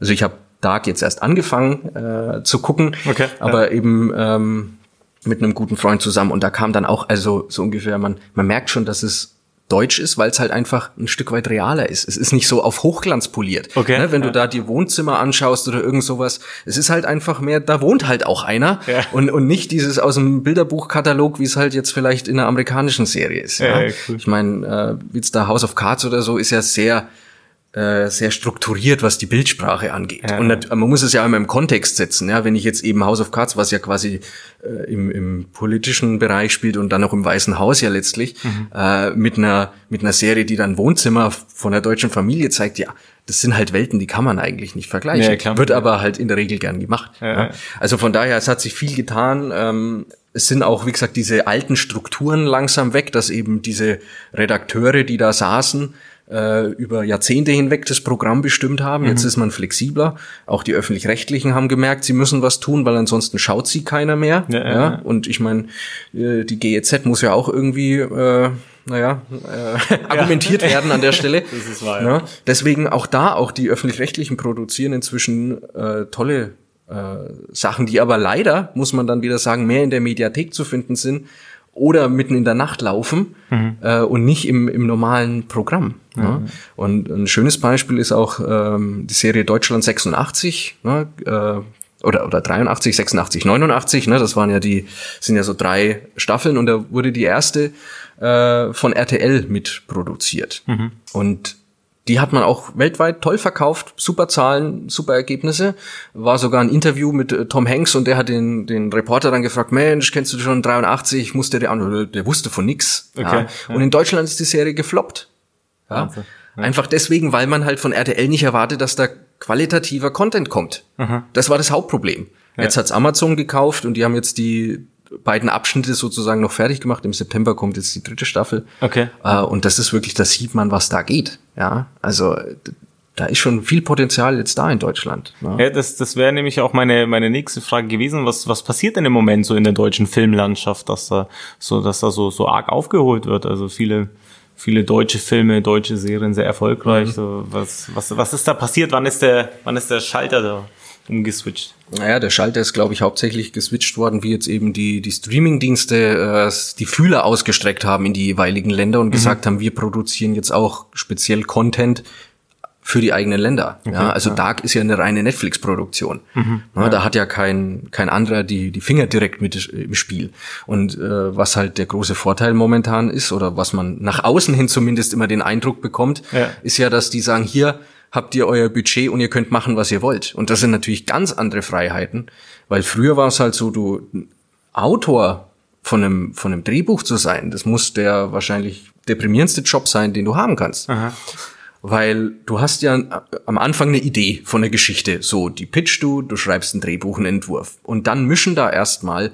also ich habe Dark jetzt erst angefangen äh, zu gucken, okay, aber eben ähm, mit einem guten Freund zusammen und da kam dann auch, also so ungefähr, man, man merkt schon, dass es deutsch ist, weil es halt einfach ein Stück weit realer ist. Es ist nicht so auf Hochglanz poliert. Okay. Ne, wenn ja. du da die Wohnzimmer anschaust oder irgend sowas, es ist halt einfach mehr, da wohnt halt auch einer ja. und, und nicht dieses aus dem Bilderbuchkatalog, wie es halt jetzt vielleicht in einer amerikanischen Serie ist. Ja, ja cool. Ich meine, äh, jetzt da House of Cards oder so ist ja sehr äh, sehr strukturiert, was die Bildsprache angeht. Ja. Und man muss es ja immer im Kontext setzen. Ja, wenn ich jetzt eben House of Cards, was ja quasi äh, im, im politischen Bereich spielt und dann auch im Weißen Haus ja letztlich mhm. äh, mit einer mit einer Serie, die dann Wohnzimmer von der deutschen Familie zeigt, ja, das sind halt Welten, die kann man eigentlich nicht vergleichen. Ja, klar. Wird aber halt in der Regel gern gemacht. Ja, also von daher, es hat sich viel getan. Ähm, es sind auch, wie gesagt, diese alten Strukturen langsam weg, dass eben diese Redakteure, die da saßen, äh, über Jahrzehnte hinweg das Programm bestimmt haben. Jetzt mhm. ist man flexibler. Auch die öffentlich-rechtlichen haben gemerkt, sie müssen was tun, weil ansonsten schaut sie keiner mehr. Ja, ja. ja. Und ich meine, äh, die GEZ muss ja auch irgendwie äh, naja, äh, argumentiert werden an der Stelle. Das ist wahr, ja. Deswegen auch da, auch die öffentlich-rechtlichen produzieren inzwischen äh, tolle äh, Sachen, die aber leider, muss man dann wieder sagen, mehr in der Mediathek zu finden sind oder mitten in der Nacht laufen mhm. äh, und nicht im, im normalen Programm. Mhm. Ja. Und ein schönes Beispiel ist auch ähm, die Serie Deutschland 86, ne, äh, oder, oder 83, 86, 89, ne, das waren ja die, sind ja so drei Staffeln und da wurde die erste äh, von RTL mitproduziert. Mhm. Und die hat man auch weltweit toll verkauft, super Zahlen, super Ergebnisse. War sogar ein Interview mit äh, Tom Hanks und der hat den, den Reporter dann gefragt, Mensch, kennst du schon 83? Musste der an, der wusste von nix. Okay, ja. Ja. Und in Deutschland ist die Serie gefloppt. Ja? ja. Einfach deswegen, weil man halt von RTL nicht erwartet, dass da qualitativer Content kommt. Aha. Das war das Hauptproblem. Jetzt hat's Amazon gekauft und die haben jetzt die beiden Abschnitte sozusagen noch fertig gemacht. Im September kommt jetzt die dritte Staffel. Okay. Äh, und das ist wirklich, da sieht man, was da geht. Ja, also da ist schon viel Potenzial jetzt da in Deutschland. Ne? Ja, das, das wäre nämlich auch meine, meine nächste Frage gewesen. Was, was passiert denn im Moment so in der deutschen Filmlandschaft, dass da so, dass da so, so arg aufgeholt wird? Also viele, viele deutsche Filme, deutsche Serien sehr erfolgreich. Mhm. So, was, was, was ist da passiert? Wann ist der, wann ist der Schalter da umgeswitcht? Naja, der Schalter ist, glaube ich, hauptsächlich geswitcht worden, wie jetzt eben die, die Streaming-Dienste äh, die Fühler ausgestreckt haben in die jeweiligen Länder und mhm. gesagt haben, wir produzieren jetzt auch speziell Content für die eigenen Länder. Okay, ja, also ja. Dark ist ja eine reine Netflix-Produktion. Mhm, ja, Da hat ja kein, kein anderer die, die Finger direkt mit im Spiel. Und äh, was halt der große Vorteil momentan ist, oder was man nach außen hin zumindest immer den Eindruck bekommt, ja. ist ja, dass die sagen, hier, habt ihr euer Budget und ihr könnt machen, was ihr wollt. Und das sind natürlich ganz andere Freiheiten, weil früher war es halt so, du Autor von einem, von einem Drehbuch zu sein, das muss der wahrscheinlich deprimierendste Job sein, den du haben kannst. Aha. Weil du hast ja am Anfang eine Idee von der Geschichte. So, die pitchst du, du schreibst ein Drehbuch, einen Entwurf. Und dann mischen da erstmal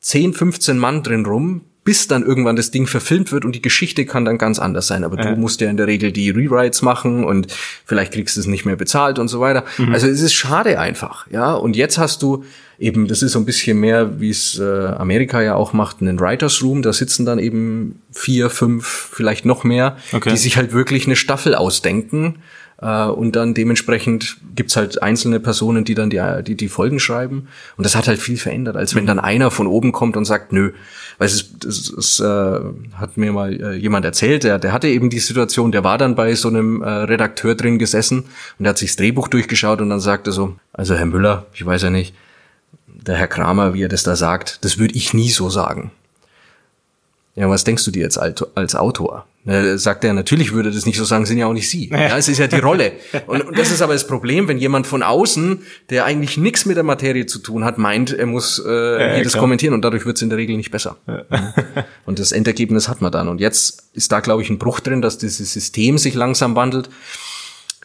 10, 15 Mann drin rum, bis dann irgendwann das Ding verfilmt wird und die Geschichte kann dann ganz anders sein. Aber ja. du musst ja in der Regel die Rewrites machen und vielleicht kriegst du es nicht mehr bezahlt und so weiter. Mhm. Also es ist schade einfach, ja. Und jetzt hast du eben, das ist so ein bisschen mehr, wie es äh, Amerika ja auch macht, einen Writers Room. Da sitzen dann eben vier, fünf, vielleicht noch mehr, okay. die sich halt wirklich eine Staffel ausdenken Äh, und dann dementsprechend gibt's halt einzelne Personen, die dann die, die, die Folgen schreiben. Und das hat halt viel verändert, als wenn dann einer von oben kommt und sagt, nö. Weil es, das, das äh, hat mir mal äh, jemand erzählt, der, der hatte eben die Situation, der war dann bei so einem äh, Redakteur drin gesessen und der hat sich das Drehbuch durchgeschaut und dann sagte so, also Herr Müller, ich weiß ja nicht, der Herr Kramer, wie er das da sagt, das würde ich nie so sagen. Ja, was denkst du dir jetzt als Autor? Da sagt er, natürlich würde das nicht so sagen, sind ja auch nicht Sie. Ja, es ist ja die Rolle. Und, und das ist aber das Problem, wenn jemand von außen, der eigentlich nichts mit der Materie zu tun hat, meint, er muss äh, ja, jedes klar. kommentieren und dadurch wird es in der Regel nicht besser. Ja. Und das Endergebnis hat man dann. Und jetzt ist da, glaube ich, ein Bruch drin, dass dieses System sich langsam wandelt.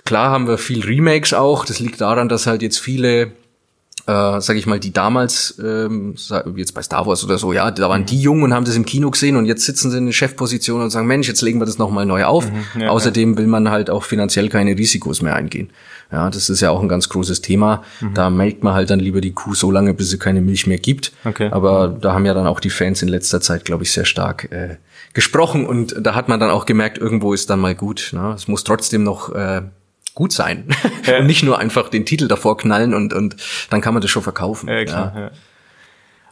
Klar haben wir viel Remakes auch. Das liegt daran, dass halt jetzt viele äh, sag ich mal, die damals, ähm, jetzt bei Star Wars oder so, ja, da waren die jung und haben das im Kino gesehen und jetzt sitzen sie in der Chefposition und sagen, Mensch, jetzt legen wir das nochmal neu auf. Mhm, ja, Außerdem ja. will man halt auch finanziell keine Risikos mehr eingehen. Ja, das ist ja auch ein ganz großes Thema. Mhm. Da melkt man halt dann lieber die Kuh so lange, bis sie keine Milch mehr gibt. Okay. Aber da haben ja dann auch die Fans in letzter Zeit, glaube ich, sehr stark äh, gesprochen und da hat man dann auch gemerkt, irgendwo ist dann mal gut. Ne? Es muss trotzdem noch äh, gut sein ja. und nicht nur einfach den Titel davor knallen und, und dann kann man das schon verkaufen. Ja, klar, ja.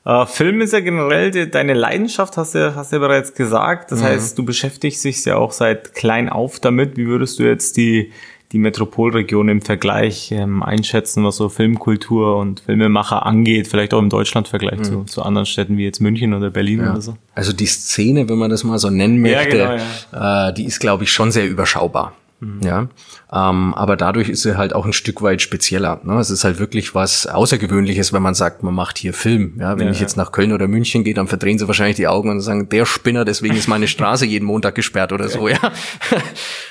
Uh, Film ist ja generell die, deine Leidenschaft, hast du, hast du ja bereits gesagt. Das mhm. heißt, du beschäftigst dich ja auch seit klein auf damit. Wie würdest du jetzt die, die Metropolregion im Vergleich ähm, einschätzen, was so Filmkultur und Filmemacher angeht? Vielleicht auch im Deutschlandvergleich mhm. zu, zu anderen Städten wie jetzt München oder Berlin ja. oder so? Also die Szene, wenn man das mal so nennen möchte, ja, genau, äh, die ist, glaube ich, schon sehr überschaubar. Mhm. Ja, ähm, aber dadurch ist er halt auch ein Stück weit spezieller. Ne? Es ist halt wirklich was Außergewöhnliches, wenn man sagt, man macht hier Film. Ja, wenn ja, ich jetzt nach Köln oder München gehe, dann verdrehen sie wahrscheinlich die Augen und sagen, der Spinner, deswegen ist meine Straße jeden Montag gesperrt oder so. Ja,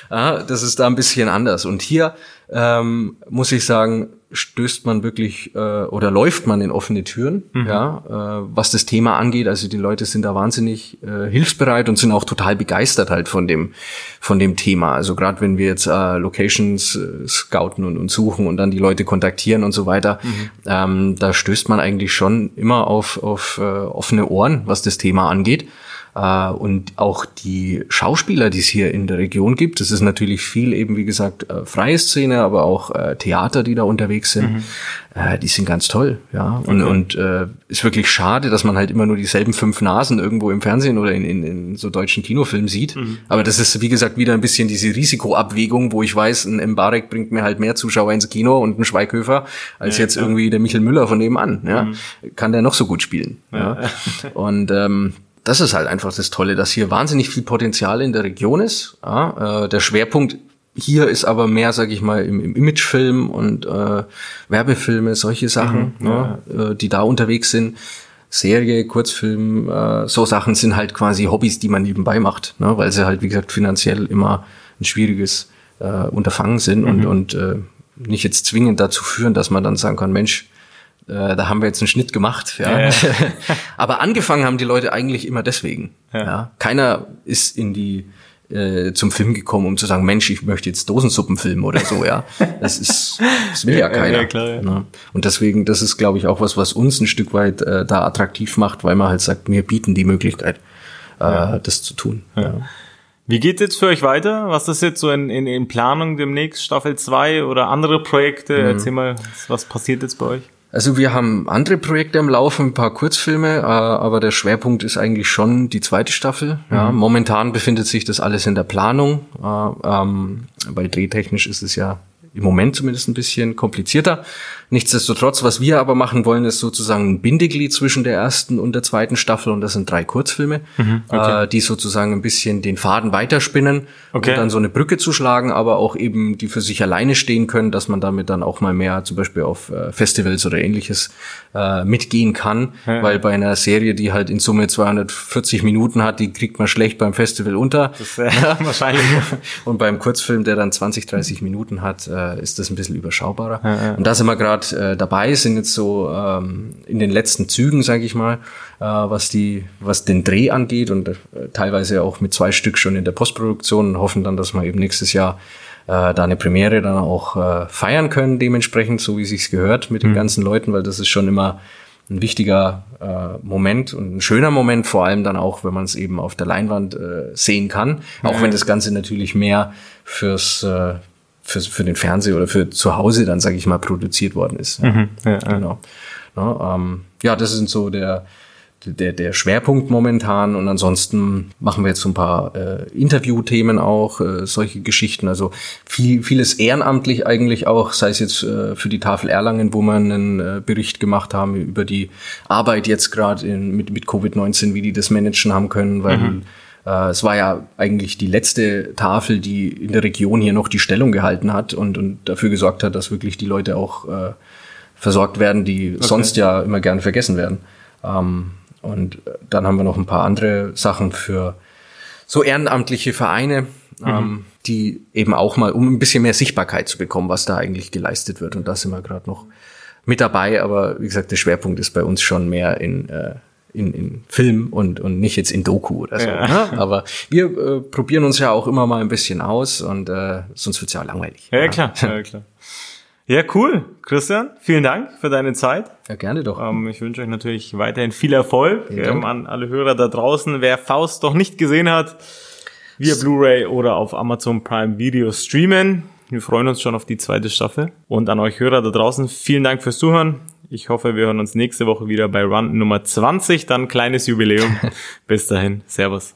ja das ist da ein bisschen anders. Und hier ähm, muss ich sagen, stößt man wirklich äh, oder läuft man in offene Türen, mhm. ja, äh, was das Thema angeht. Also die Leute sind da wahnsinnig äh, hilfsbereit und sind auch total begeistert halt von dem von dem Thema. Also gerade wenn wir jetzt äh, Locations äh, scouten und, und suchen und dann die Leute kontaktieren und so weiter, mhm. ähm, da stößt man eigentlich schon immer auf auf äh, offene Ohren, was das Thema angeht. Äh, und auch die Schauspieler, die es hier in der Region gibt, das ist natürlich viel eben, wie gesagt, äh, freie Szene, aber auch äh, Theater, die da unterwegs sind, mhm. die sind ganz toll, ja. Und, okay. und äh, ist wirklich schade, dass man halt immer nur dieselben fünf Nasen irgendwo im Fernsehen oder in, in, in so deutschen Kinofilmen sieht. Mhm. Aber das ist, wie gesagt, wieder ein bisschen diese Risikoabwägung, wo ich weiß, ein Mbarek bringt mir halt mehr Zuschauer ins Kino und ein Schweighöfer als ja, jetzt klar. irgendwie der Michel Müller von nebenan. Ja. Mhm. Kann der noch so gut spielen. Ja. ja. Und ähm, das ist halt einfach das Tolle, dass hier wahnsinnig viel Potenzial in der Region ist. Ja, äh, der Schwerpunkt hier ist aber mehr, sag ich mal, im, im Imagefilm und äh, Werbefilme, solche Sachen, mhm, ja. äh, die da unterwegs sind. Serie, Kurzfilm, äh, so Sachen sind halt quasi Hobbys, die man nebenbei macht, ne? weil sie halt, wie gesagt, finanziell immer ein schwieriges äh, Unterfangen sind mhm. und, und äh, nicht jetzt zwingend dazu führen, dass man dann sagen kann, Mensch, äh, da haben wir jetzt einen Schnitt gemacht. Ja. ja, ja. Aber angefangen haben die Leute eigentlich immer deswegen. Ja. ja. Keiner ist in die äh, zum Film gekommen, um zu sagen, Mensch, ich möchte jetzt Dosensuppen filmen oder so, ja. Das ist, das will ja keiner. Klar. Ne? Und deswegen, das ist, glaube ich, auch was, was uns ein Stück weit äh, da attraktiv macht, weil man halt sagt, wir bieten die Möglichkeit, äh, das zu tun. Ja. Wie geht jetzt für euch weiter? Was ist jetzt so in, in, in Planung demnächst, Staffel 2 oder andere Projekte? Mhm. Erzähl mal, was passiert jetzt bei euch? Also wir haben andere Projekte am Laufen, ein paar Kurzfilme, äh, aber der Schwerpunkt ist eigentlich schon die zweite Staffel. Ja, mhm. momentan befindet sich das alles in der Planung, äh, ähm, weil drehtechnisch ist es ja im Moment zumindest ein bisschen komplizierter. Nichtsdestotrotz, was wir aber machen wollen, ist sozusagen ein Bindeglied zwischen der ersten und der zweiten Staffel und das sind drei Kurzfilme, mhm, okay. äh, die sozusagen ein bisschen den Faden weiterspinnen okay. und dann so eine Brücke zu schlagen, aber auch eben die für sich alleine stehen können, dass man damit dann auch mal mehr zum Beispiel auf äh, Festivals oder ähnliches äh, mitgehen kann, ja. weil bei einer Serie, die halt in Summe 240 Minuten hat, die kriegt man schlecht beim Festival unter. Das, äh, wahrscheinlich. und beim Kurzfilm, der dann 20, 30 Minuten hat, äh, ist das ein bisschen überschaubarer. Ja, ja. Und da sind wir gerade äh, dabei, sind jetzt so ähm, in den letzten Zügen, sage ich mal, äh, was die, was den Dreh angeht und äh, teilweise auch mit zwei Stück schon in der Postproduktion und hoffen dann, dass wir eben nächstes Jahr äh, da eine Premiere dann auch äh, feiern können, dementsprechend, so wie sich's gehört mit den mhm. ganzen Leuten, weil das ist schon immer ein wichtiger äh, Moment und ein schöner Moment, vor allem dann auch, wenn man es eben auf der Leinwand äh, sehen kann. Auch wenn das Ganze natürlich mehr fürs äh, für, für den Fernseher oder für zu Hause dann, sage ich mal, produziert worden ist. Mhm, ja, genau. Ja, ähm, ja, das sind so der, der, der Schwerpunkt momentan und ansonsten machen wir jetzt so ein paar äh, Interviewthemen auch, äh, solche Geschichten, also viel, vieles ehrenamtlich eigentlich auch, sei es jetzt äh, für die Tafel Erlangen, wo wir einen äh, Bericht gemacht haben über die Arbeit jetzt gerade mit, mit Covid-19, wie die das managen haben können, weil mhm. Äh, es war ja eigentlich die letzte Tafel, die in der Region hier noch die Stellung gehalten hat und, und dafür gesorgt hat, dass wirklich die Leute auch äh, versorgt werden, die okay. sonst ja immer gerne vergessen werden. Ähm, und dann haben wir noch ein paar andere Sachen für so ehrenamtliche Vereine, mhm. ähm, die eben auch mal, um ein bisschen mehr Sichtbarkeit zu bekommen, was da eigentlich geleistet wird. Und da sind wir gerade noch mit dabei. Aber wie gesagt, der Schwerpunkt ist bei uns schon mehr in, äh, in, in Film und, und nicht jetzt in Doku oder so. Ja. Ne? Aber wir äh, probieren uns ja auch immer mal ein bisschen aus und äh, sonst wird's ja auch langweilig. Ja, ja klar. Ja, klar. Ja, cool. Christian, vielen Dank für deine Zeit. Ja, gerne doch. Ähm, ich wünsche euch natürlich weiterhin viel Erfolg ähm, an alle Hörer da draußen. Wer Faust noch nicht gesehen hat, via Blu-ray oder auf Amazon Prime Video streamen. Wir freuen uns schon auf die zweite Staffel. Und an euch Hörer da draußen, vielen Dank fürs Zuhören. Ich hoffe, wir hören uns nächste Woche wieder bei Run Nummer 20, dann kleines Jubiläum. Bis dahin, Servus.